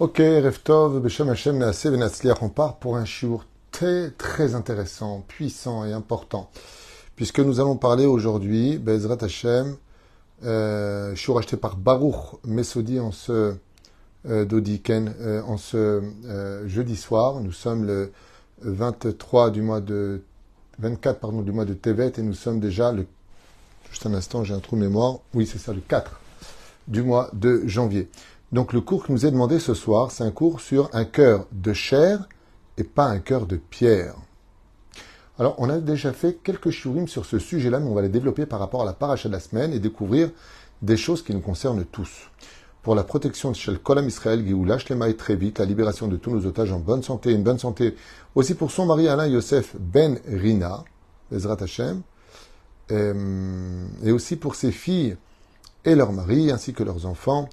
Ok, Reftov, Beshem Hashem, Naase, Venatzliach, on part pour un shiur très, très intéressant, puissant et important. Puisque nous allons parler aujourd'hui, Bezrat Hashem, euh, shiur acheté par Baruch Mesodi en ce euh, Dodiken, euh, en ce euh, jeudi soir. Nous sommes le 23 du mois de, 24, pardon, du mois de Tevet et nous sommes déjà le, juste un instant, j'ai un trou de mémoire. Oui, c'est ça, le 4 du mois de janvier. Donc le cours qui nous est demandé ce soir, c'est un cours sur un cœur de chair et pas un cœur de pierre. Alors on a déjà fait quelques shiurim sur ce sujet-là, mais on va les développer par rapport à la paracha de la semaine et découvrir des choses qui nous concernent tous. Pour la protection de Shel Kolam Israël, Géoula, Shlema et très vite, la libération de tous nos otages en bonne santé, une bonne santé aussi pour son mari Alain Yosef Ben Rina, Ezrat Hashem, euh, et aussi pour ses filles et leurs maris, ainsi que leurs enfants,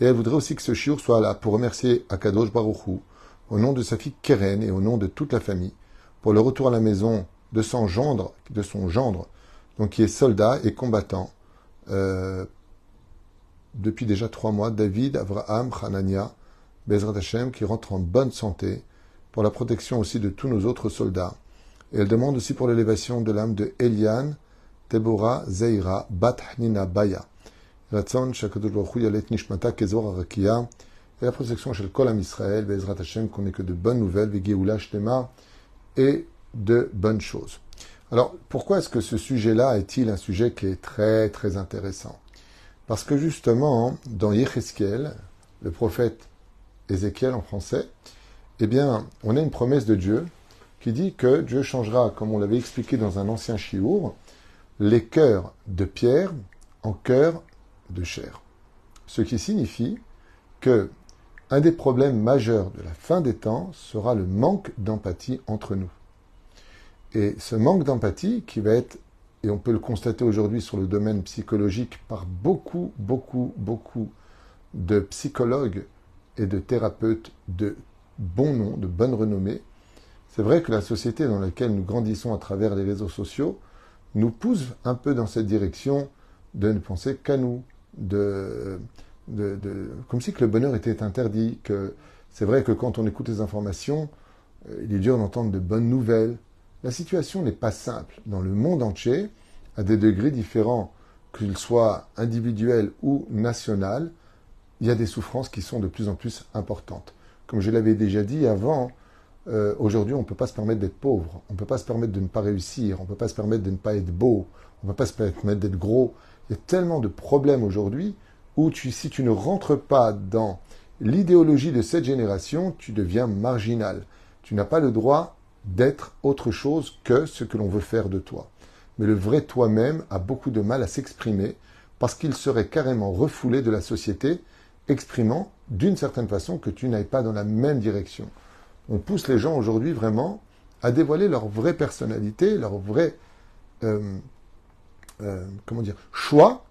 et elle voudrait aussi que ce shiur soit là pour remercier Akadosh Baruchou, au nom de sa fille Keren et au nom de toute la famille, pour le retour à la maison de son gendre, de son gendre, donc qui est soldat et combattant, euh, depuis déjà trois mois, David Avraham Hanania, Bezrat Hashem, qui rentre en bonne santé, pour la protection aussi de tous nos autres soldats. Et elle demande aussi pour l'élévation de l'âme de Eliane, Tebora, Zeira, Bat Hanina Baya. Alors, pourquoi est-ce que ce sujet-là est-il un sujet qui est très, très intéressant? Parce que justement, dans Yecheskel, le prophète Ézéchiel en français, eh bien, on a une promesse de Dieu qui dit que Dieu changera, comme on l'avait expliqué dans un ancien chiour, les cœurs de pierre en cœurs de chair. Ce qui signifie que un des problèmes majeurs de la fin des temps sera le manque d'empathie entre nous. Et ce manque d'empathie qui va être, et on peut le constater aujourd'hui sur le domaine psychologique par beaucoup, beaucoup, beaucoup de psychologues et de thérapeutes de bon nom, de bonne renommée, c'est vrai que la société dans laquelle nous grandissons à travers les réseaux sociaux nous pousse un peu dans cette direction de ne penser qu'à nous, comme si que le bonheur était interdit, que c'est vrai que quand on écoute les informations, il est dur d'entendre de bonnes nouvelles. La situation n'est pas simple. Dans le monde entier, à des degrés différents, qu'ils soient individuels ou nationaux, il y a des souffrances qui sont de plus en plus importantes. Comme je l'avais déjà dit avant, euh, aujourd'hui, on ne peut pas se permettre d'être pauvre, on ne peut pas se permettre de ne pas réussir, on ne peut pas se permettre de ne pas être beau, on ne peut pas se permettre d'être gros. Il y a tellement de problèmes aujourd'hui où tu, si tu ne rentres pas dans l'idéologie de cette génération, tu deviens marginal. Tu n'as pas le droit d'être autre chose que ce que l'on veut faire de toi. Mais le vrai toi-même a beaucoup de mal à s'exprimer parce qu'il serait carrément refoulé de la société, exprimant d'une certaine façon que tu n'ailles pas dans la même direction. On pousse les gens aujourd'hui vraiment à dévoiler leur vraie personnalité, leur vrai euh, euh, comment dire, choix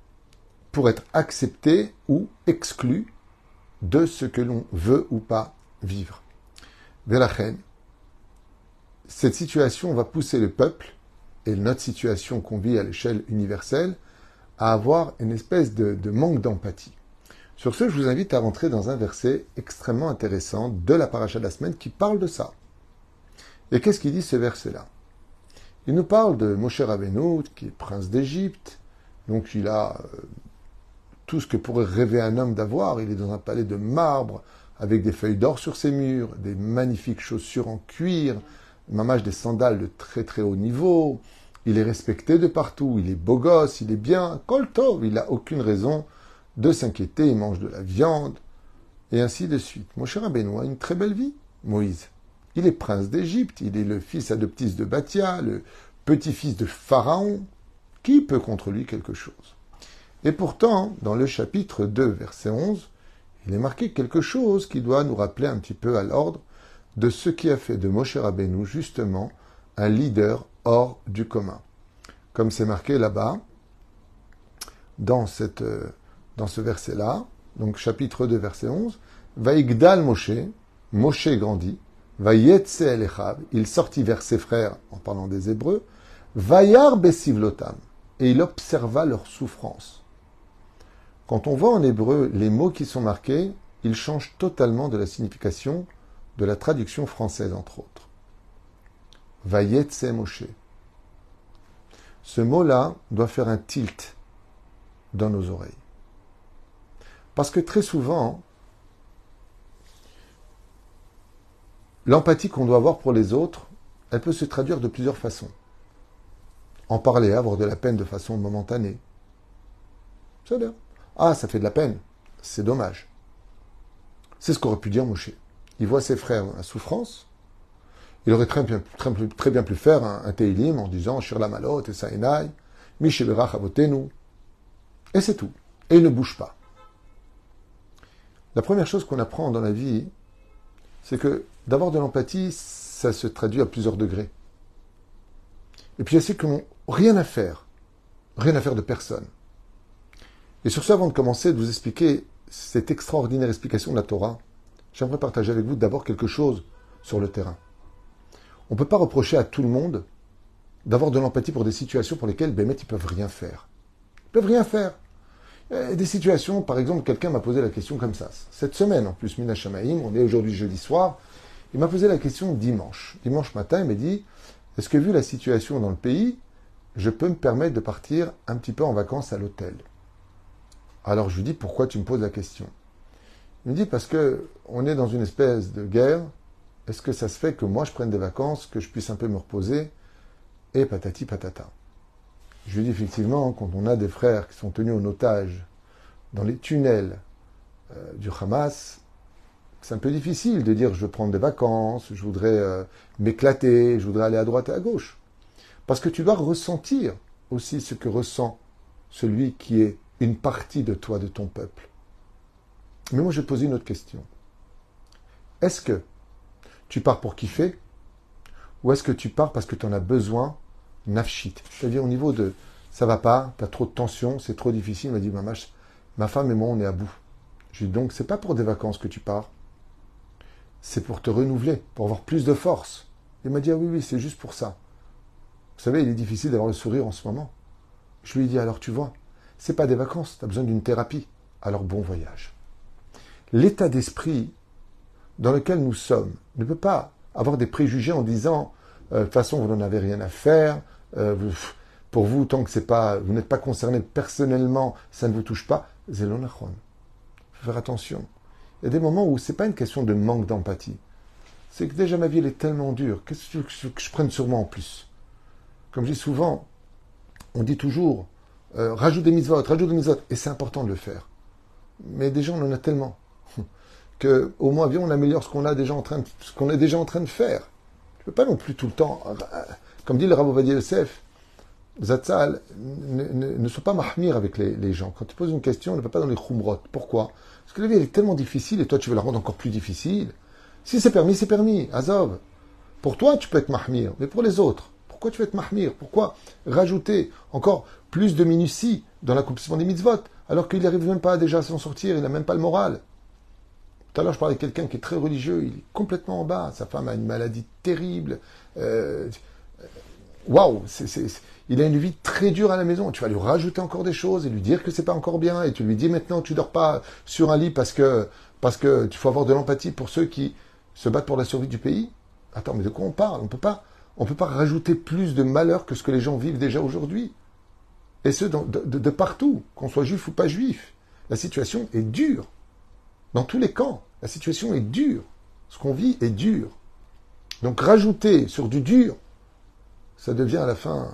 pour être accepté ou exclu de ce que l'on veut ou pas vivre. Velachen, cette situation va pousser le peuple, et notre situation qu'on vit à l'échelle universelle, à avoir une espèce de, manque d'empathie. Sur ce, je vous invite à rentrer dans un verset extrêmement intéressant de la paracha de la semaine qui parle de ça. Et qu'est-ce qu'il dit ce verset-là? Il nous parle de Moshe Rabbeinu, qui est prince d'Égypte, donc il a euh, tout ce que pourrait rêver un homme d'avoir. Il est dans un palais de marbre, avec des feuilles d'or sur ses murs, des magnifiques chaussures en cuir, mamage des sandales de très très haut niveau. Il est respecté de partout, il est beau gosse, il est bien, koltov, il n'a aucune raison de s'inquiéter, il mange de la viande, et ainsi de suite. Moshe Rabbeinu a une très belle vie, Moïse. Il est prince d'Égypte, il est le fils adoptif de Bathia, le petit-fils de Pharaon. Qui peut contre lui quelque chose? Et pourtant, dans le chapitre 2, verset 11, il est marqué quelque chose qui doit nous rappeler un petit peu à l'ordre de ce qui a fait de Moshe Rabbeinu justement un leader hors du commun. Comme c'est marqué là-bas, dans, cette, dans ce verset-là, donc chapitre 2, verset 11, Vaigdal Moshe, Moshe grandit, Il sortit vers ses frères, en parlant des Hébreux, Vayar besivlotam, et il observa leur souffrance. Quand on voit en hébreu les mots qui sont marqués, il change totalement de la signification de la traduction française, entre autres. Vayetse Moshe. Ce mot-là doit faire un tilt dans nos oreilles. Parce que très souvent, l'empathie qu'on doit avoir pour les autres, elle peut se traduire de plusieurs façons. En parler, avoir de la peine de façon momentanée. Bien. Ah, ça fait de la peine. C'est dommage. C'est ce qu'aurait pu dire Moshe. Il voit ses frères à souffrance. Il aurait très bien, pu faire un, un en disant Shir la malote et saenai, Misheberach avotenu. Et c'est tout. Et il ne bouge pas. La première chose qu'on apprend dans la vie, c'est que d'avoir de l'empathie, ça se traduit à plusieurs degrés. Et puis il y a ceux n'ont rien à faire, rien à faire de personne. Et sur ce, avant de commencer, de vous expliquer cette extraordinaire explication de la Torah, j'aimerais partager avec vous d'abord quelque chose sur le terrain. On ne peut pas reprocher à tout le monde d'avoir de l'empathie pour des situations pour lesquelles, ben, ils peuvent rien faire. Ils peuvent rien faire. Des situations, par exemple, quelqu'un m'a posé la question comme ça. Cette semaine, en plus, Mina Shamaïm, on est aujourd'hui jeudi soir, il m'a posé la question dimanche. Dimanche matin, il m'a dit, est-ce que vu la situation dans le pays, je peux me permettre de partir un petit peu en vacances à l'hôtel? Alors je lui dis, pourquoi tu me poses la question? Il me dit, parce que on est dans une espèce de guerre, est-ce que ça se fait que moi je prenne des vacances, que je puisse un peu me reposer? Et patati patata. Je lui dis effectivement, quand on a des frères qui sont tenus en otage dans les tunnels euh, du Hamas, c'est un peu difficile de dire je veux prendre des vacances, je voudrais euh, m'éclater, je voudrais aller à droite et à gauche. Parce que tu dois ressentir aussi ce que ressent celui qui est une partie de toi, de ton peuple. Mais moi, je poser une autre question. Est-ce que tu pars pour kiffer ou est-ce que tu pars parce que tu en as besoin nafshit C'est-à-dire au niveau de ça va pas, tu as trop de tension, c'est trop difficile. Il m'a dit, ma femme et moi, on est à bout. Je lui dit, donc, c'est pas pour des vacances que tu pars, c'est pour te renouveler, pour avoir plus de force. Il m'a dit, ah oui, oui, c'est juste pour ça. Vous savez, il est difficile d'avoir le sourire en ce moment. Je lui ai dit, alors tu vois, c'est pas des vacances, tu as besoin d'une thérapie. Alors bon voyage. L'état d'esprit dans lequel nous sommes ne peut pas avoir des préjugés en disant, euh, de toute façon, vous n'en avez rien à faire, euh, pour vous, tant que c'est pas, vous n'êtes pas concerné personnellement, ça ne vous touche pas. Zelonachon. Faut faire attention. Il y a des moments où c'est pas une question de manque d'empathie. C'est que déjà ma vie elle est tellement dure. Qu'est-ce que veux que je prenne sur moi en plus? Comme je dis souvent, on dit toujours euh, rajoute des mitzvot, rajoute des mitzvot, et c'est important de le faire. Mais déjà on en a tellement que au moins bien on améliore ce qu'on a déjà en train ce qu'on est déjà en train de faire. Tu peux pas non plus tout le temps, euh, comme dit le Rav Yosef, Zatzal, ne, ne, ne sois pas mahmir avec les, les, gens. Quand tu poses une question, ne va pas dans les khumrot. Pourquoi? Parce que la vie, elle est tellement difficile et toi, tu veux la rendre encore plus difficile. Si c'est permis, c'est permis. Azov. Pour toi, tu peux être mahmir, mais pour les autres, pourquoi tu veux être mahmir? Pourquoi rajouter encore plus de minutie dans l'accomplissement des mitzvot alors qu'il n'arrive même pas déjà à s'en sortir, il n'a même pas le moral? Tout à l'heure, je parlais de quelqu'un qui est très religieux, il est complètement en bas. Sa femme a une maladie terrible. Euh, waouh, il a une vie très dure à la maison. Tu vas lui rajouter encore des choses et lui dire que c'est pas encore bien. Et tu lui dis maintenant tu dors pas sur un lit parce que tu faut avoir de l'empathie pour ceux qui se battent pour la survie du pays. Attends, mais de quoi on parle? On peut pas on peut pas rajouter plus de malheur que ce que les gens vivent déjà aujourd'hui. Et ce de, de partout, qu'on soit juif ou pas juif. La situation est dure. Dans tous les camps, la situation est dure. Ce qu'on vit est dur. Donc rajouter sur du dur, ça devient à la fin,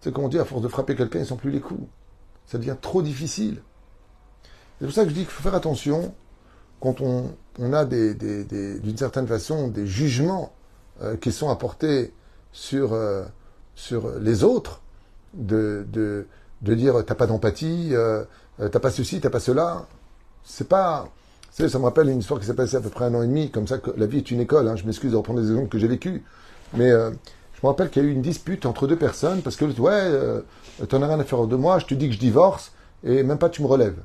c'est comme on dit, à force de frapper quelqu'un, ils sont plus les coups. Ça devient trop difficile. C'est pour ça que je dis qu'il faut faire attention quand on, a des, d'une certaine façon des jugements euh, qui sont apportés sur, euh, sur les autres, de, de, de dire t'as pas d'empathie, euh, t'as pas ceci, t'as pas cela. C'est pas. Ça me rappelle une histoire qui s'est passée à peu près un an et demi, comme ça que la vie est une école. Hein, je m'excuse de reprendre des exemples que j'ai vécus. Mais je me rappelle qu'il y a eu une dispute entre deux personnes parce que, ouais, euh, t'en as rien à faire de moi, je te dis que je divorce et même pas tu me relèves.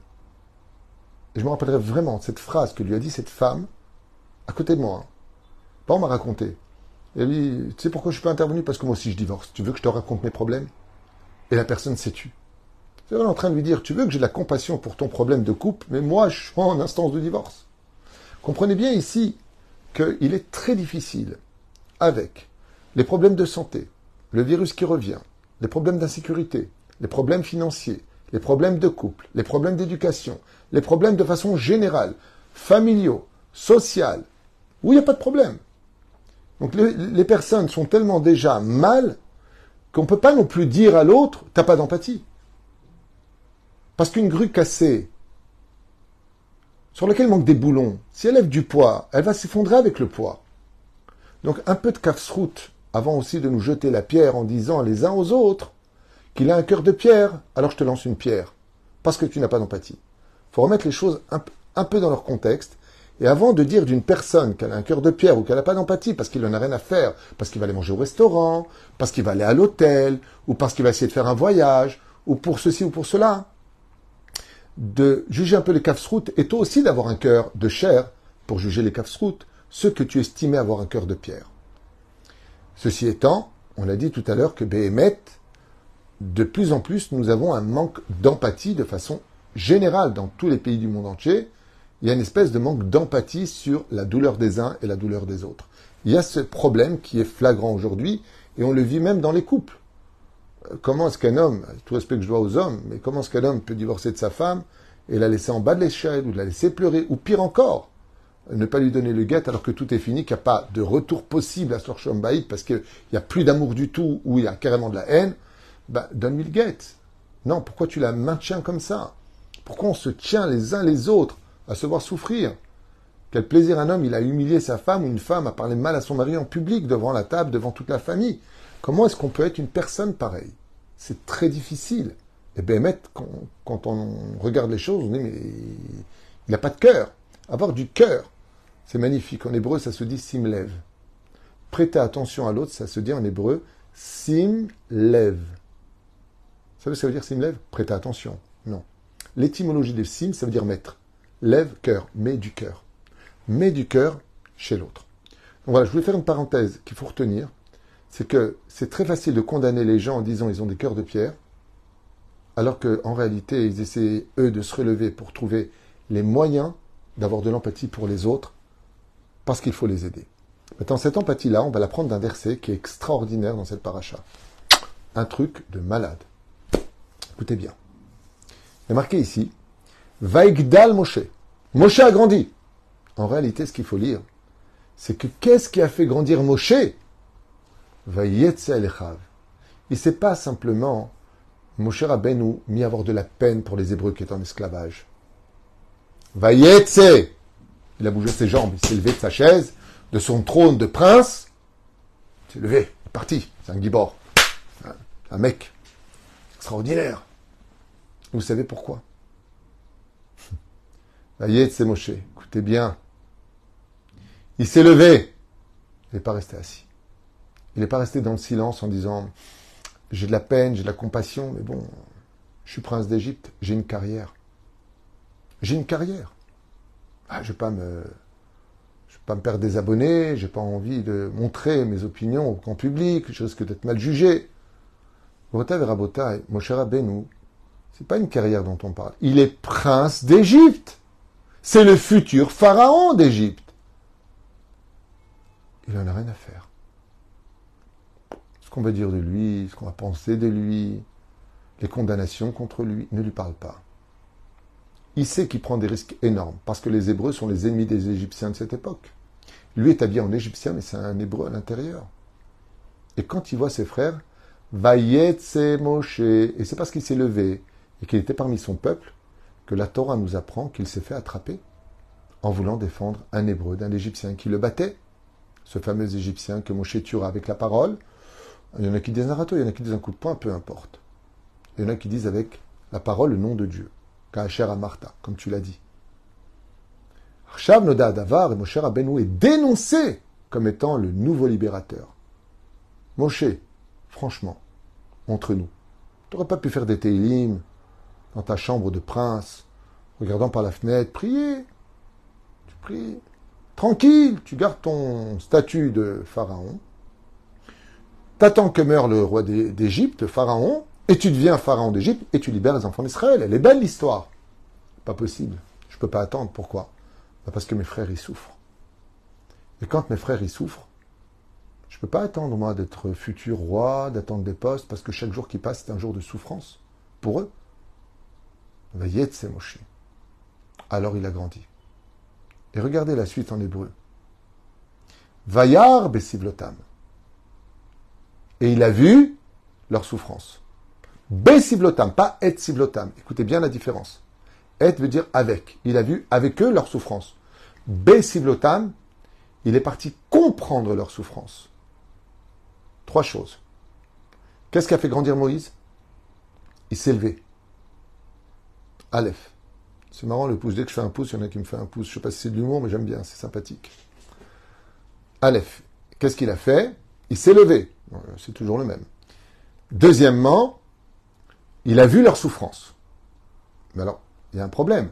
Et je me rappellerai vraiment cette phrase que lui a dit cette femme à côté de moi. Pas on m'a raconté. Elle dit, tu sais pourquoi je suis pas intervenu? Parce que moi aussi je divorce. Tu veux que je te raconte mes problèmes? Et la personne s'est tue. C'est en train de lui dire, tu veux que j'ai de la compassion pour ton problème de couple, mais moi je suis en instance de divorce. Comprenez bien ici qu'il est très difficile, avec les problèmes de santé, le virus qui revient, les problèmes d'insécurité, les problèmes financiers, les problèmes de couple, les problèmes d'éducation, les problèmes de façon générale, familiaux, sociaux, où il n'y a pas de problème. Donc les, les personnes sont tellement déjà mal qu'on ne peut pas non plus dire à l'autre, t'as pas d'empathie. Parce qu'une grue cassée, sur laquelle manque des boulons, si elle lève du poids, elle va s'effondrer avec le poids. Donc un peu de casse-route avant aussi de nous jeter la pierre en disant les uns aux autres qu'il a un cœur de pierre, alors je te lance une pierre, parce que tu n'as pas d'empathie. Il faut remettre les choses un, peu dans leur contexte, et avant de dire d'une personne qu'elle a un cœur de pierre ou qu'elle n'a pas d'empathie parce qu'il n'en a rien à faire, parce qu'il va aller manger au restaurant, parce qu'il va aller à l'hôtel, ou parce qu'il va essayer de faire un voyage, ou pour ceci ou pour cela, de juger un peu les routes et toi aussi d'avoir un cœur de chair pour juger les routes, ceux que tu estimais avoir un cœur de pierre. Ceci étant, on a dit tout à l'heure que Béhémet, de plus en plus, nous avons un manque d'empathie de façon générale dans tous les pays du monde entier. Il y a une espèce de manque d'empathie sur la douleur des uns et la douleur des autres. Il y a ce problème qui est flagrant aujourd'hui et on le vit même dans les couples comment est-ce qu'un homme, tout respect que je dois aux hommes, mais comment est-ce qu'un homme peut divorcer de sa femme et la laisser en bas de l'échelle, ou la laisser pleurer, ou pire encore, ne pas lui donner le guet alors que tout est fini, qu'il n'y a pas de retour possible à Sorchombaïd parce qu'il n'y a plus d'amour du tout, ou il y a carrément de la haine, ben, donne-lui le guet. Non, pourquoi tu la maintiens comme ça? Pourquoi on se tient les uns les autres à se voir souffrir? Quel plaisir un homme, il a humilié sa femme ou une femme à parler mal à son mari en public, devant la table, devant toute la famille. Comment est-ce qu'on peut être une personne pareille? C'est très difficile. Et bien, quand, on regarde les choses, on dit, mais il n'a pas de cœur. Avoir du cœur, c'est magnifique. En hébreu, ça se dit simlev. Prêter attention à l'autre, ça se dit en hébreu simlev. Vous savez ce que ça veut dire simlev? Prêter attention. Non. L'étymologie de sim, ça veut dire mettre. Lève, cœur. Mets du cœur. Mets du cœur chez l'autre. Voilà, je voulais faire une parenthèse qu'il faut retenir c'est que c'est très facile de condamner les gens en disant ils ont des cœurs de pierre, alors qu'en réalité, ils essaient, eux, de se relever pour trouver les moyens d'avoir de l'empathie pour les autres, parce qu'il faut les aider. Maintenant, cette empathie-là, on va la prendre d'un verset qui est extraordinaire dans cette paracha. Un truc de malade. Écoutez bien. Il est marqué ici, Vaigdal Moshe. Moshe a grandi. En réalité, ce qu'il faut lire, c'est que qu'est-ce qui a fait grandir Moshe? Il ne s'est pas simplement, Moshe Rabbeinu, mis à avoir de la peine pour les Hébreux qui étaient en esclavage. Vayetse Il a bougé ses jambes, il s'est levé de sa chaise, de son trône de prince. Il s'est levé, il est parti. C'est un gibor. Un, mec extraordinaire. Vous savez pourquoi? Vayetse Moshe, écoutez bien. Il s'est levé. Il n'est pas resté assis. Il n'est pas resté dans le silence en disant j'ai de la peine, j'ai de la compassion, mais bon, je suis prince d'Égypte, j'ai une carrière. J'ai une carrière. Ah, je ne vais pas me, je perdre des abonnés, j'ai pas envie de montrer mes opinions au grand public, je risque d'être mal jugé. Votav et Rabotai, Moshe Rabbeinu, c'est pas une carrière dont on parle. Il est prince d'Égypte. C'est le futur pharaon d'Égypte. Il en a rien à faire qu'on va dire de lui, ce qu'on va penser de lui, les condamnations contre lui, ne lui parle pas. Il sait qu'il prend des risques énormes, parce que les Hébreux sont les ennemis des Égyptiens de cette époque. Lui est habillé en Égyptien, mais c'est un Hébreu à l'intérieur. Et quand il voit ses frères, Vayetse Moshe, et c'est parce qu'il s'est levé et qu'il était parmi son peuple que la Torah nous apprend qu'il s'est fait attraper en voulant défendre un Hébreu d'un Égyptien qui le battait, ce fameux Égyptien que Moshe tuera avec la parole, il y en a qui disent un râteau, il y en a qui disent un coup de poing, peu importe. Il y en a qui disent avec la parole le nom de Dieu. Kacher Martha, comme tu l'as dit. Arshav Noda Davar et Moshe Rabbeinu est dénoncé comme étant le nouveau libérateur. Moshe, franchement, entre nous, tu n'aurais pas pu faire des télim dans ta chambre de prince, regardant par la fenêtre, prier. Tu pries. Tranquille, tu gardes ton statut de pharaon, T'attends que meure le roi d'Égypte, Pharaon, et tu deviens Pharaon d'Égypte, et tu libères les enfants d'Israël. Elle est belle l'histoire. Pas possible. Je ne peux pas attendre. Pourquoi? Bah, Parce que mes frères y souffrent. Et quand mes frères y souffrent, je ne peux pas attendre, moi, d'être futur roi, d'attendre des postes, parce que chaque jour qui passe, c'est un jour de souffrance pour eux. c'est Moshe. Alors il a grandi. Et regardez la suite en hébreu. Vayar besivlotam. Et il a vu leur souffrance. Besivlotam, pas et sivlotam. Écoutez bien la différence. Et veut dire avec. Il a vu avec eux leur souffrance. Besivlotam, il est parti comprendre leur souffrance. Trois choses. Qu'est-ce qui a fait grandir Moïse? Il s'est levé. Aleph. C'est marrant le pouce. Dès que je fais un pouce, il y en a qui me fait un pouce. Je ne sais pas si c'est de l'humour, mais j'aime bien, c'est sympathique. Aleph. Qu'est-ce qu'il a fait? Il s'est levé. C'est toujours le même. Deuxièmement, il a vu leur souffrance. Mais alors, il y a un problème.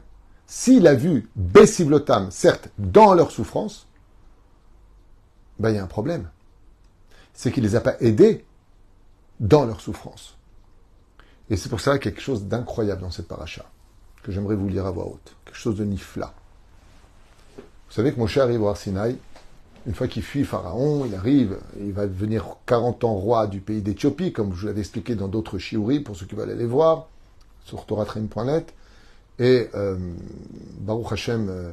S'il a vu Bessivlotam, certes, dans leur souffrance, ben, il y a un problème. C'est qu'il ne les a pas aidés dans leur souffrance. Et c'est pour ça qu'il y a quelque chose d'incroyable dans cette paracha, que j'aimerais vous lire à voix haute. Quelque chose de nifla. Vous savez que Moshe arrive au Arsinaï, une fois qu'il fuit Pharaon, il arrive, il va devenir 40 ans roi du pays d'Éthiopie, comme je vous l'avais expliqué dans d'autres shiuris, pour ceux qui veulent aller voir, sur toratrim.net. Et euh, Baruch Hashem, euh,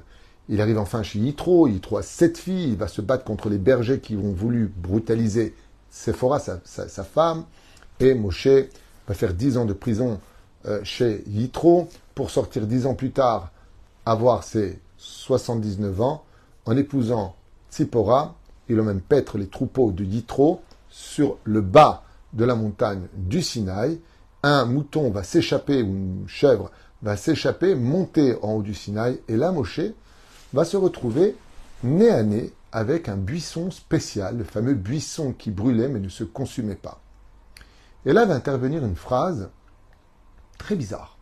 il arrive enfin chez Yitro. Yitro a sept filles. Il va se battre contre les bergers qui ont voulu brutaliser Sephora, sa, femme. Et Moshe va faire dix ans de prison euh, chez Yitro pour sortir dix ans plus tard, avoir ses 79 ans, en épousant Tzipora. Il même paître les troupeaux de Yitro sur le bas de la montagne du Sinaï. Un mouton va s'échapper, ou une chèvre va s'échapper, monter en haut du Sinaï, et là, Moshe va se retrouver nez à nez avec un buisson spécial, le fameux buisson qui brûlait mais ne se consumait pas. Et là va intervenir une phrase très bizarre.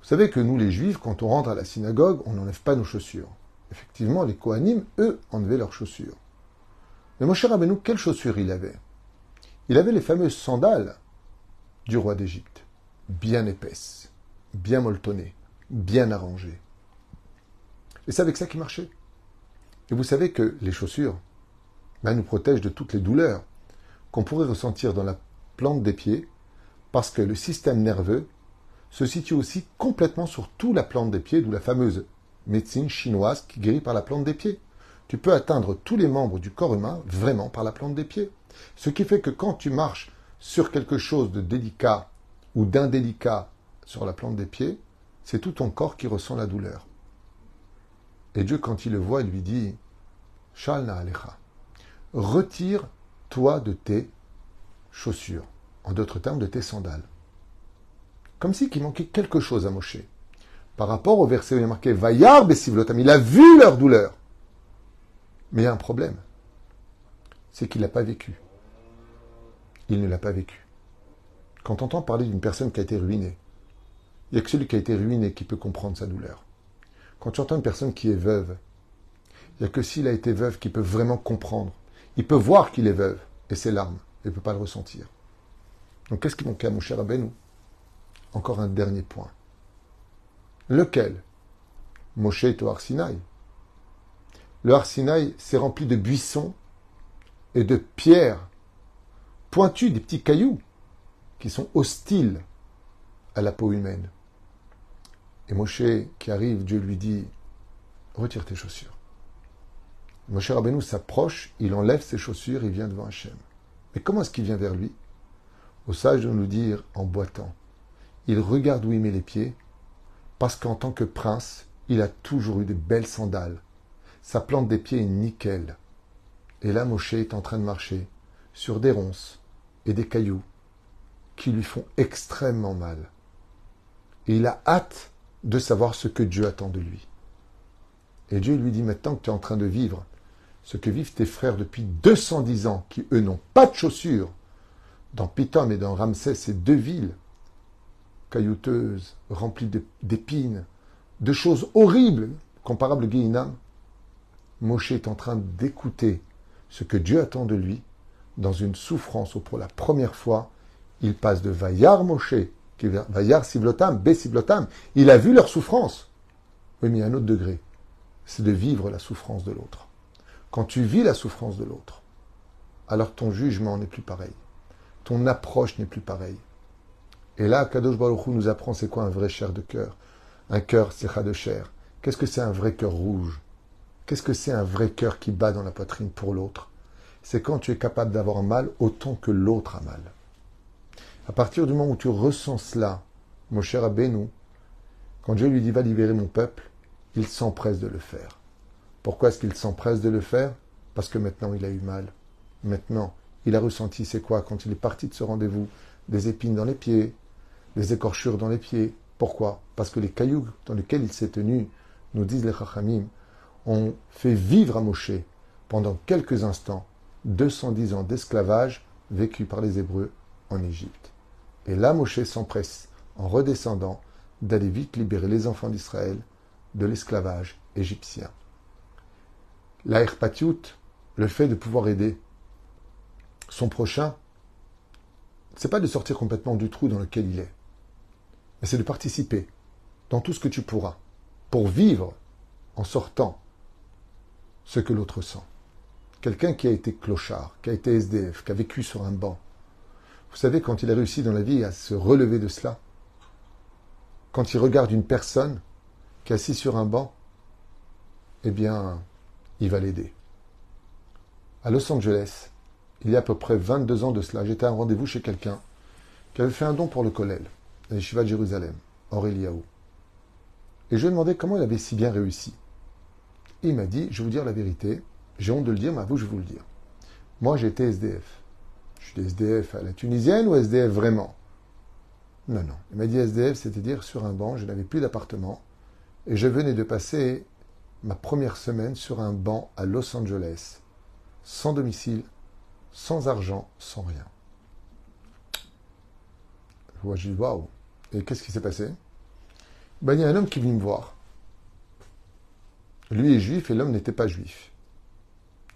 Vous savez que nous, les Juifs, quand on rentre à la synagogue, on n'enlève pas nos chaussures. Effectivement, les Kohanim, eux, enlevaient leurs chaussures. Mais mon cher Rabbeinu, quelles chaussures il avait? Il avait les fameuses sandales du roi d'Égypte bien épaisse, bien molletonnée, bien arrangée. Et c'est avec ça qu'il marchait. Et vous savez que les chaussures ben, nous protègent de toutes les douleurs qu'on pourrait ressentir dans la plante des pieds, parce que le système nerveux se situe aussi complètement sur toute la plante des pieds, d'où la fameuse médecine chinoise qui guérit par la plante des pieds. Tu peux atteindre tous les membres du corps humain vraiment par la plante des pieds. Ce qui fait que quand tu marches sur quelque chose de délicat ou d'indélicat sur la plante des pieds, c'est tout ton corps qui ressent la douleur. Et Dieu, quand il le voit, il lui dit Shalna Alecha, retire-toi de tes chaussures, en d'autres termes, de tes sandales. Comme si qu'il manquait quelque chose à Moshe. Par rapport au verset où il est marqué Vayar Besivlotam, il a vu leur douleur. Mais il y a un problème. C'est qu'il n'a pas vécu. Il ne l'a pas vécu. Quand on entend parler d'une personne qui a été ruinée, il n'y a que celui qui a été ruiné qui peut comprendre sa douleur. Quand tu entends une personne qui est veuve, il n'y a que s'il a été veuve qui peut vraiment comprendre. Il peut voir qu'il est veuve et ses larmes, il ne peut pas le ressentir. Donc qu'est-ce qui manque à mon cher Abenou Encore un dernier point. Lequel? Moshe est au Arsinaï. Le Arsinaï s'est rempli de buissons et de pierres pointues, des petits cailloux qui sont hostiles à la peau humaine. Et Moshe qui arrive, Dieu lui dit Retire tes chaussures. Moshe Rabbeinu s'approche, il enlève ses chaussures, il vient devant Hachem. Mais comment est-ce qu'il vient vers lui? Au sage de nous dire en boitant. Il regarde où il met les pieds, parce qu'en tant que prince, il a toujours eu de belles sandales. Sa plante des pieds est nickel. Et là, Moshe est en train de marcher sur des ronces et des cailloux qui lui font extrêmement mal. Et il a hâte de savoir ce que Dieu attend de lui. Et Dieu lui dit maintenant que tu es en train de vivre ce que vivent tes frères depuis 210 ans, qui eux n'ont pas de chaussures, dans Pithom et dans Ramsès, ces deux villes caillouteuses, remplies d'épines, de choses horribles, comparables à Guéhinam, Moshe est en train d'écouter ce que Dieu attend de lui dans une souffrance où pour la première fois, il passe de Vayar Moshe, qui Vayar Sivlotam, Sivlotam. Il a vu leur souffrance. Oui, mais a un autre degré. C'est de vivre la souffrance de l'autre. Quand tu vis la souffrance de l'autre, alors ton jugement n'est plus pareil. Ton approche n'est plus pareille. Et là, Kadosh Baruch Hu nous apprend c'est quoi un vrai chair de cœur. Un cœur, c'est de chair. Qu'est-ce que c'est un vrai cœur rouge? Qu'est-ce que c'est un vrai cœur qui bat dans la poitrine pour l'autre? C'est quand tu es capable d'avoir mal autant que l'autre a mal. À partir du moment où tu ressens cela, mon cher Abénou, quand Dieu lui dit va libérer mon peuple, il s'empresse de le faire. Pourquoi est-ce qu'il s'empresse de le faire? Parce que maintenant il a eu mal. Maintenant, il a ressenti c'est quoi quand il est parti de ce rendez-vous Des épines dans les pieds, des écorchures dans les pieds. Pourquoi? Parce que les cailloux dans lesquels il s'est tenu, nous disent les Chachamim, ont fait vivre à Moshe pendant quelques instants 210 ans d'esclavage vécu par les Hébreux en Égypte. Et là, Moshe s'empresse, en redescendant, d'aller vite libérer les enfants d'Israël de l'esclavage égyptien. La le fait de pouvoir aider son prochain, c'est pas de sortir complètement du trou dans lequel il est, c'est de participer dans tout ce que tu pourras pour vivre en sortant ce que l'autre sent. Quelqu'un qui a été clochard, qui a été SDF, qui a vécu sur un banc, vous savez, quand il a réussi dans la vie à se relever de cela, quand il regarde une personne qui est assise sur un banc, eh bien, il va l'aider. À Los Angeles, il y a à peu près 22 ans de cela, j'étais à un rendez-vous chez quelqu'un qui avait fait un don pour le Kollel, la Shiva de Jérusalem, Aureliaou. Et je lui ai demandé comment il avait si bien réussi. il m'a dit, je vais vous dire la vérité, j'ai honte de le dire, mais à vous, je vais vous le dire. Moi, j'étais SDF. Je suis SDF à la tunisienne ou SDF vraiment? Non, non. Il m'a dit SDF, c'est-à-dire sur un banc, je n'avais plus d'appartement. Et je venais de passer ma première semaine sur un banc à Los Angeles, sans domicile, sans argent, sans rien. Je vois, je dis waouh. Qu'est-ce qui s'est passé? Ben, Il y a un homme qui est venu me voir. Lui est juif et l'homme n'était pas juif.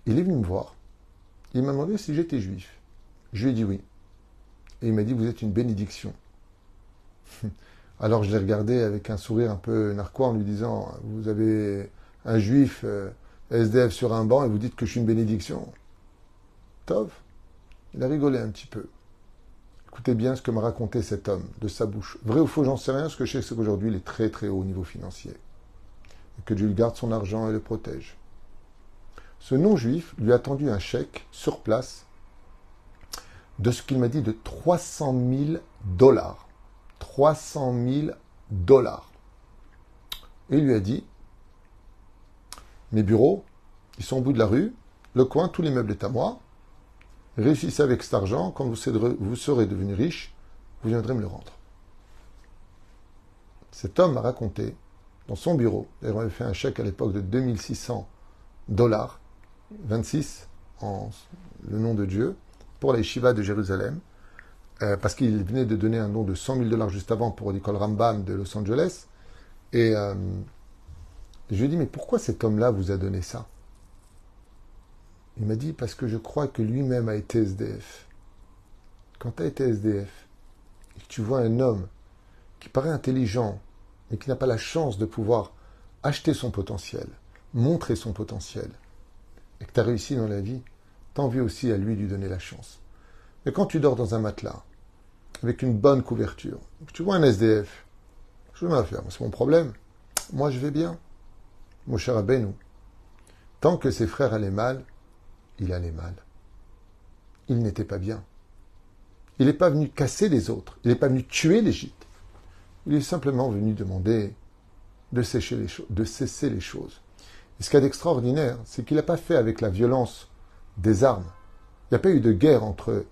Il est venu me voir. Il m'a demandé si j'étais juif. Je lui ai dit oui. Et il m'a dit, vous êtes une bénédiction. Alors je l'ai regardé avec un sourire un peu narquois en lui disant, vous avez un juif euh, SDF sur un banc et vous dites que je suis une bénédiction. Tov. Il a rigolé un petit peu. Écoutez bien ce que m'a raconté cet homme de sa bouche. Vrai ou faux, j'en sais rien. Ce que je sais, c'est qu'aujourd'hui, il est très très haut au niveau financier. Que Dieu lui garde son argent et le protège. Ce non-juif lui a tendu un chèque sur place de ce qu'il m'a dit de 300 000 dollars. 300 000 dollars. Et il lui a dit, mes bureaux, ils sont au bout de la rue, le coin, tous les meubles est à moi. Réussissez avec cet argent, quand vous serez, devenu riche, vous viendrez me le rendre. Cet homme m'a raconté, dans son bureau, il avait fait un chèque à l'époque de 2600 dollars, 26 en le nom de Dieu, pour la Shiva de Jérusalem, euh, parce qu'il venait de donner un don de 100 000 dollars juste avant pour l'école Rambam de Los Angeles. Et euh, je lui ai dit, mais pourquoi cet homme-là vous a donné ça? Il m'a dit, parce que je crois que lui-même a été SDF. Quand tu as été SDF, et que tu vois un homme qui paraît intelligent, mais qui n'a pas la chance de pouvoir acheter son potentiel, montrer son potentiel, et que tu as réussi dans la vie, t'as envie aussi à lui lui donner la chance. Mais quand tu dors dans un matelas, avec une bonne couverture, tu vois un SDF, je vais faire, c'est mon problème. Moi, je vais bien. Mon cher Abenou, tant que ses frères allaient mal, il allait mal. Il n'était pas bien. Il n'est pas venu casser les autres. Il n'est pas venu tuer l'Égypte. Il est simplement venu demander les de cesser les choses. Et ce qu'il y a d'extraordinaire, c'est qu'il n'a pas fait avec la violence des armes. Il n'y a pas eu de guerre entre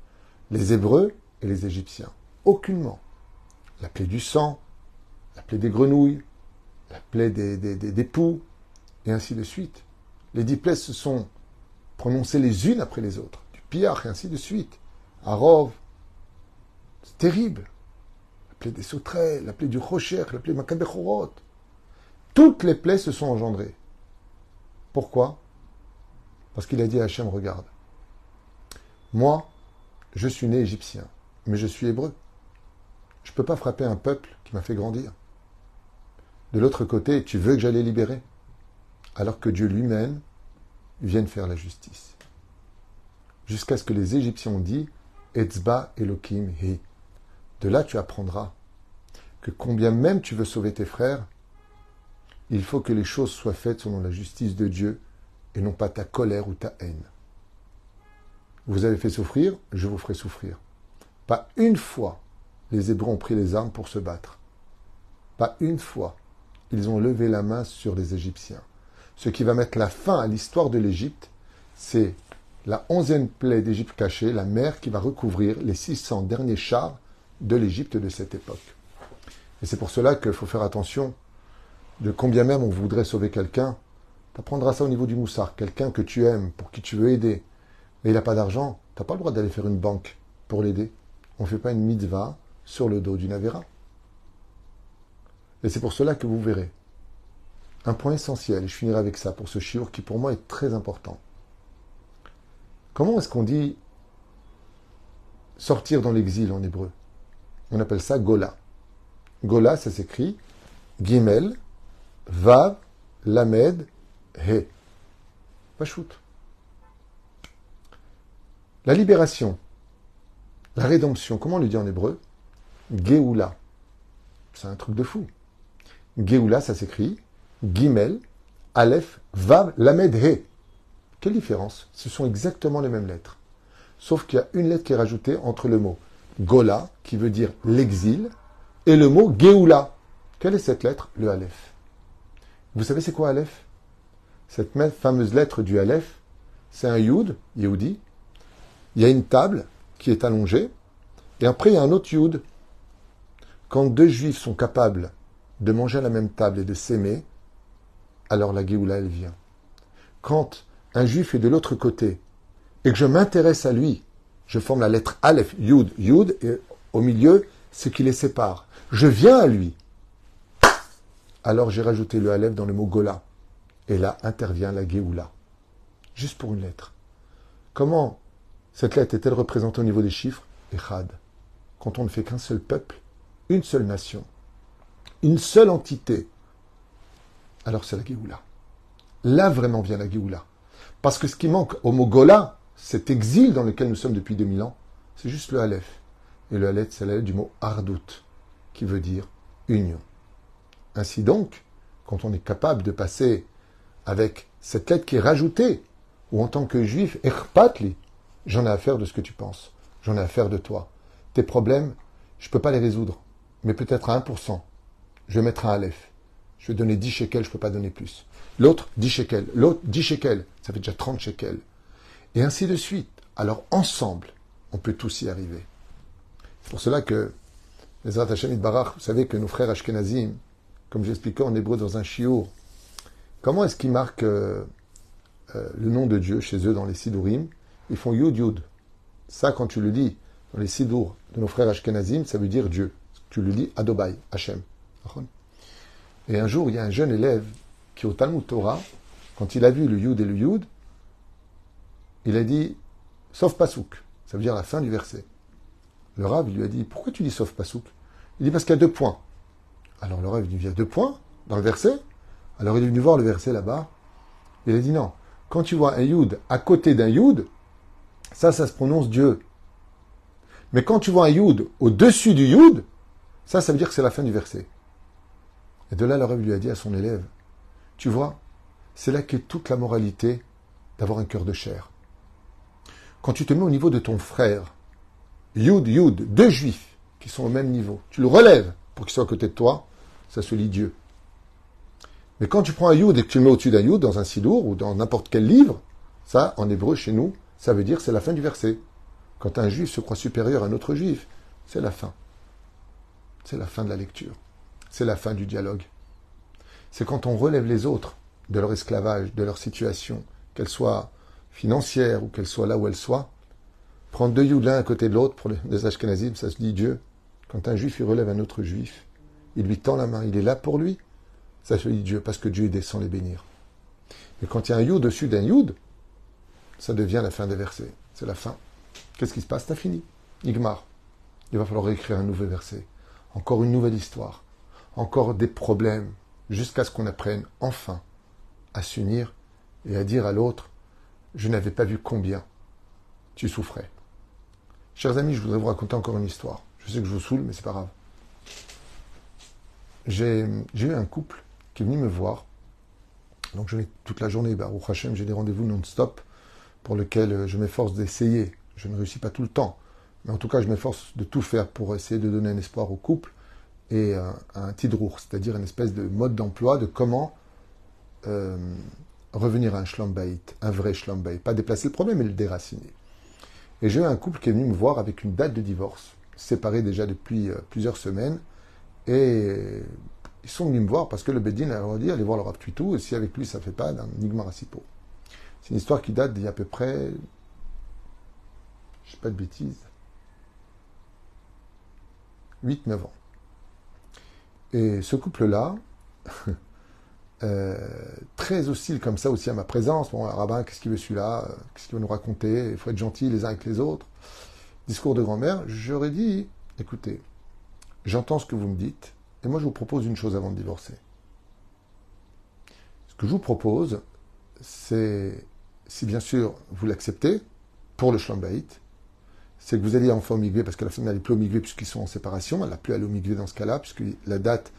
les Hébreux et les Égyptiens. Aucunement. La plaie du sang, la plaie des grenouilles, la plaie des, des, poux, et ainsi de suite. Les dix plaies se sont prononcées les unes après les autres. Du pillard, et ainsi de suite. À Rove, c'est terrible. La plaie des sauterelles, la plaie du rocher, la plaie Makabechorot. Toutes les plaies se sont engendrées. Pourquoi? Parce qu'il a dit à Hachem, regarde, moi, je suis né égyptien, mais je suis hébreu. Je ne peux pas frapper un peuple qui m'a fait grandir. De l'autre côté, tu veux que j'aille les libérer? Alors que Dieu lui-même vienne faire la justice. Jusqu'à ce que les Égyptiens ont dit Etzba Elohim He. De là, tu apprendras que combien même tu veux sauver tes frères, il faut que les choses soient faites selon la justice de Dieu et non pas ta colère ou ta haine. Vous avez fait souffrir, je vous ferai souffrir. Pas une fois les Hébreux ont pris les armes pour se battre. Pas une fois ils ont levé la main sur les Égyptiens. Ce qui va mettre la fin à l'histoire de l'Égypte, c'est la onzième plaie d'Égypte cachée, la mer qui va recouvrir les 600 derniers chars de l'Égypte de cette époque. Et c'est pour cela qu'il faut faire attention de combien même on voudrait sauver quelqu'un. Tu apprendras ça au niveau du moussard. Quelqu'un que tu aimes, pour qui tu veux aider, mais il n'a pas d'argent, tu n'as pas le droit d'aller faire une banque pour l'aider. On ne fait pas une mitzvah sur le dos du Navera. Et c'est pour cela que vous verrez un point essentiel, et je finirai avec ça pour ce shiur qui pour moi est très important. Comment est-ce qu'on dit sortir dans l'exil en hébreu? On appelle ça Gola. Gola, ça s'écrit Gimel, Vav, Lamed, He. shoot. La libération, la rédemption, comment on le dit en hébreu? Geoula. C'est un truc de fou. Geoula, ça s'écrit Gimel, Aleph, Vav, Lamed, He. Quelle différence? Ce sont exactement les mêmes lettres. Sauf qu'il y a une lettre qui est rajoutée entre le mot Gola, qui veut dire l'exil, et le mot Geoula. Quelle est cette lettre? Le Aleph. Vous savez c'est quoi Aleph? Cette fameuse lettre du Aleph, c'est un Yud, Yehudi. Il y a une table qui est allongée, et après il y a un autre Yud. Quand deux juifs sont capables de manger à la même table et de s'aimer, alors la Géoula, elle vient. Quand un juif est de l'autre côté et que je m'intéresse à lui, je forme la lettre Aleph, Yud, Yud, et au milieu, ce qui les sépare je viens à lui. Alors j'ai rajouté le Aleph dans le mot Gola. Et là intervient la Géoula. Juste pour une lettre. Comment cette lettre est-elle représentée au niveau des chiffres? Echad. Quand on ne fait qu'un seul peuple, une seule nation, une seule entité, alors c'est la Géoula. Là vraiment vient la Géoula. Parce que ce qui manque au mot Gola, cet exil dans lequel nous sommes depuis 2000 ans, c'est juste le Aleph. Et le Aleph, c'est la lettre du mot Ardout qui veut dire union. Ainsi donc, quand on est capable de passer avec cette lettre qui est rajoutée, ou en tant que juif, erpatli, j'en ai affaire de ce que tu penses, j'en ai affaire de toi. Tes problèmes, je ne peux pas les résoudre, mais peut-être à 1%. Je vais mettre un aleph. Je vais donner 10 shekels, je ne peux pas donner plus. L'autre, 10 shekels. L'autre, 10 shekels. Ça fait déjà 30 shekels. Et ainsi de suite. Alors ensemble, on peut tous y arriver. C'est pour cela que les Barach, vous savez que nos frères Ashkenazim, comme j'expliquais en hébreu dans un chiour, comment est-ce qu'ils marquent euh, euh, le nom de Dieu chez eux dans les Sidurim Ils font Yud Yud. Ça, quand tu le dis dans les Sidur de nos frères Ashkenazim, ça veut dire Dieu. Tu le dis Adobai, Hashem. Et un jour, il y a un jeune élève qui, au Talmud Torah, quand il a vu le Yud et le Yud, il a dit, sauf Pasouk, ça veut dire la fin du verset. Le Rav lui a dit Pourquoi tu dis sauf Pasouk Il dit Parce qu'il y a deux points. Alors le Rav lui dit Il y a deux points dans le verset Alors il est venu voir le verset là-bas. Il a dit Non. Quand tu vois un Yud à côté d'un Yud, ça, ça se prononce Dieu. Mais quand tu vois un Yud au-dessus du Yud, ça, ça veut dire que c'est la fin du verset. Et de là, le Rav lui a dit à son élève Tu vois, c'est là qu'est toute la moralité d'avoir un cœur de chair. Quand tu te mets au niveau de ton frère, Yud, Yud, deux juifs qui sont au même niveau, tu le relèves pour qu'ils soient à côté de toi, ça se lit Dieu. Mais quand tu prends un Yud et que tu le mets au-dessus d'un Yud dans un sidour ou dans n'importe quel livre, ça, en hébreu, chez nous, ça veut dire c'est la fin du verset. Quand un juif se croit supérieur à un autre juif, c'est la fin. C'est la fin de la lecture. C'est la fin du dialogue. C'est quand on relève les autres de leur esclavage, de leur situation, qu'elle soit financière ou qu'elle soit là où elle soit, Prendre deux youds l'un à côté de l'autre pour les Ashkenazim, ça se dit Dieu. Quand un juif il relève un autre juif, il lui tend la main, il est là pour lui, ça se dit Dieu, parce que Dieu descend les bénir. Mais quand il y a un yud dessus d'un yud, ça devient la fin des versets. C'est la fin. Qu'est-ce qui se passe? T'as fini. Igmar. Il va falloir écrire un nouveau verset. Encore une nouvelle histoire. Encore des problèmes. jusqu'à ce qu'on apprenne enfin à s'unir et à dire à l'autre, je n'avais pas vu combien tu souffrais. Chers amis, je voudrais vous raconter encore une histoire. Je sais que je vous saoule, mais c'est pas grave. J'ai eu un couple qui est venu me voir. Donc je vais toute la journée, bah, au Hachem, j'ai des rendez-vous non-stop pour lesquels je m'efforce d'essayer. Je ne réussis pas tout le temps. Mais en tout cas, je m'efforce de tout faire pour essayer de donner un espoir au couple et un, un tidrour, c'est-à-dire une espèce de mode d'emploi de comment euh, revenir à un shlambaït, un vrai shlambaït. Pas déplacer le problème, mais le déraciner. Et j'ai eu un couple qui est venu me voir avec une date de divorce, séparés déjà depuis euh, plusieurs semaines. Et ils sont venus me voir parce que le Bedin a dit allez voir le Rav et si avec lui ça ne fait pas, d'un Nigmarasipo. C'est une histoire qui date d'il y a à peu près, je ne sais pas de bêtises, 8-9 ans. Et ce couple-là, euh, très hostile comme ça aussi à ma présence. Bon, rabbin, qu'est-ce qu'il veut celui-là Qu'est-ce qu'il veut nous raconter Il faut être gentil les uns avec les autres. Discours de grand-mère, j'aurais dit, écoutez, j'entends ce que vous me dites, et moi je vous propose une chose avant de divorcer. Ce que je vous propose, c'est, si bien sûr vous l'acceptez, pour le shlambaït, c'est que vous allez enfin au migvé, parce que la femme n'allait plus au migvé puisqu'ils sont en séparation, elle n'a plus à au dans ce cas-là, puisque la date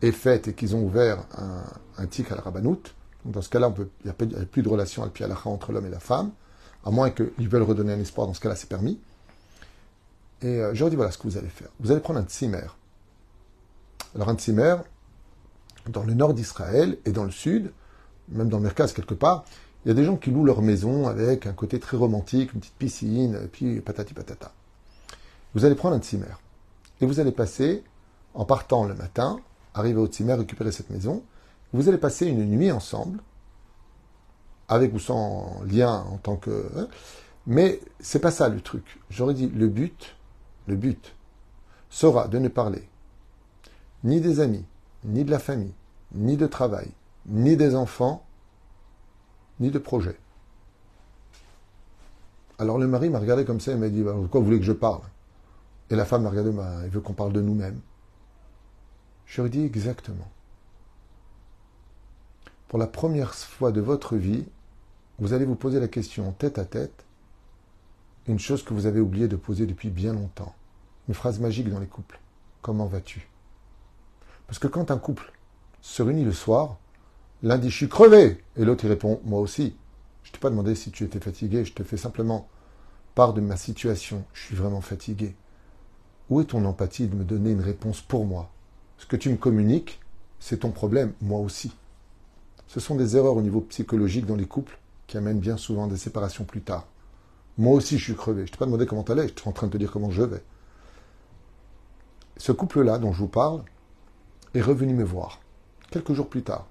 est faite et qu'ils ont ouvert un, un tic à la rabanoute. Dans ce cas-là, il n'y a, plus de relation al pialacha entre l'homme et la femme, à moins qu'ils veulent redonner un espoir, dans ce cas-là, c'est permis. Et euh, je leur dis voilà ce que vous allez faire. Vous allez prendre un tsimer. Alors un tsimer, dans le nord d'Israël et dans le sud, même dans le Merkaz quelque part, il y a des gens qui louent leur maison avec un côté très romantique, une petite piscine, et puis patati patata. Vous allez prendre un tsimer. Et vous allez passer, en partant le matin, arriver au tsimer, récupérer cette maison. Vous allez passer une nuit ensemble, avec ou sans lien en tant que. Hein, mais c'est pas ça le truc. J'aurais dit le but, le but sera de ne parler ni des amis, ni de la famille, ni de travail, ni des enfants, ni de projet. Alors le mari m'a regardé comme ça et m'a dit bah, Pourquoi vous voulez que je parle? Et la femme m'a regardé bah, Il veut qu'on parle de nous-mêmes. Je lui ai dit exactement. Pour la première fois de votre vie, vous allez vous poser la question tête à tête, une chose que vous avez oublié de poser depuis bien longtemps. Une phrase magique dans les couples. Comment vas-tu? Parce que quand un couple se réunit le soir, L'un dit je suis crevé et l'autre il répond moi aussi. Je t'ai pas demandé si tu étais fatigué, je te fais simplement part de ma situation. Je suis vraiment fatigué. Où est ton empathie de me donner une réponse pour moi? Ce que tu me communiques, c'est ton problème, moi aussi. Ce sont des erreurs au niveau psychologique dans les couples qui amènent bien souvent des séparations plus tard. Moi aussi, je suis crevé. Je t'ai pas demandé comment tu allais, je suis en train de te dire comment je vais. Ce couple-là dont je vous parle est revenu me voir quelques jours plus tard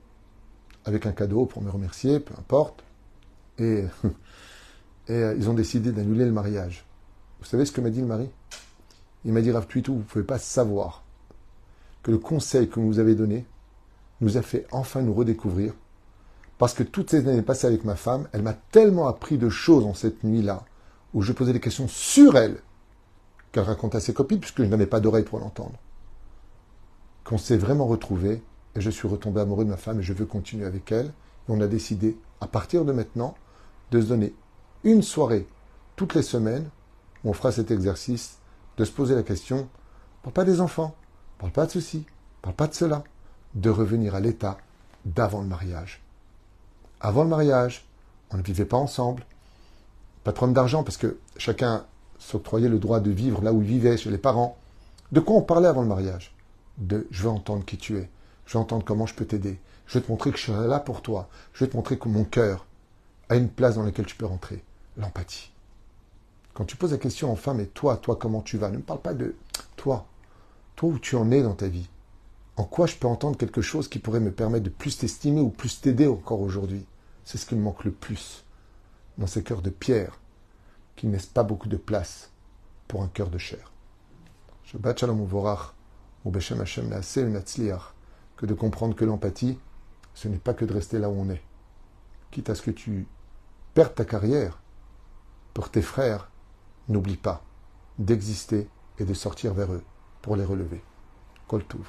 avec un cadeau pour me remercier, peu importe. Et, et euh, ils ont décidé d'annuler le mariage. Vous savez ce que m'a dit le mari? Il m'a dit, Rav tout, vous ne pouvez pas savoir que le conseil que vous avez donné nous a fait enfin nous redécouvrir. Parce que toutes ces années passées avec ma femme, elle m'a tellement appris de choses en cette nuit-là, où je posais des questions sur elle, qu'elle racontait à ses copines, puisque je n'avais pas d'oreille pour l'entendre. Qu'on s'est vraiment retrouvés et je suis retombé amoureux de ma femme et je veux continuer avec elle. Et on a décidé, à partir de maintenant, de se donner une soirée toutes les semaines où on fera cet exercice, de se poser la question, parle pas des enfants, parle pas de ceci, parle pas de cela, de revenir à l'état d'avant le mariage. Avant le mariage, on ne vivait pas ensemble, pas de d'argent parce que chacun s'octroyait le droit de vivre là où il vivait, chez les parents. De quoi on parlait avant le mariage? De je veux entendre qui tu es, je vais entendre comment je peux t'aider. Je vais te montrer que je serai là pour toi. Je vais te montrer que mon cœur a une place dans laquelle tu peux rentrer. L'empathie. Quand tu poses la question enfin, mais toi, toi, comment tu vas? Ne me parle pas de toi. Toi, où tu en es dans ta vie? En quoi je peux entendre quelque chose qui pourrait me permettre de plus t'estimer ou plus t'aider encore aujourd'hui? C'est ce qui me manque le plus dans ces cœurs de pierre qui ne laissent pas beaucoup de place pour un cœur de chair. Shabbat shalom uvorach, ou beshem Hashem que de comprendre que l'empathie, ce n'est pas que de rester là où on est. Quitte à ce que tu perdes ta carrière, pour tes frères, n'oublie pas d'exister et de sortir vers eux pour les relever. Koltouv.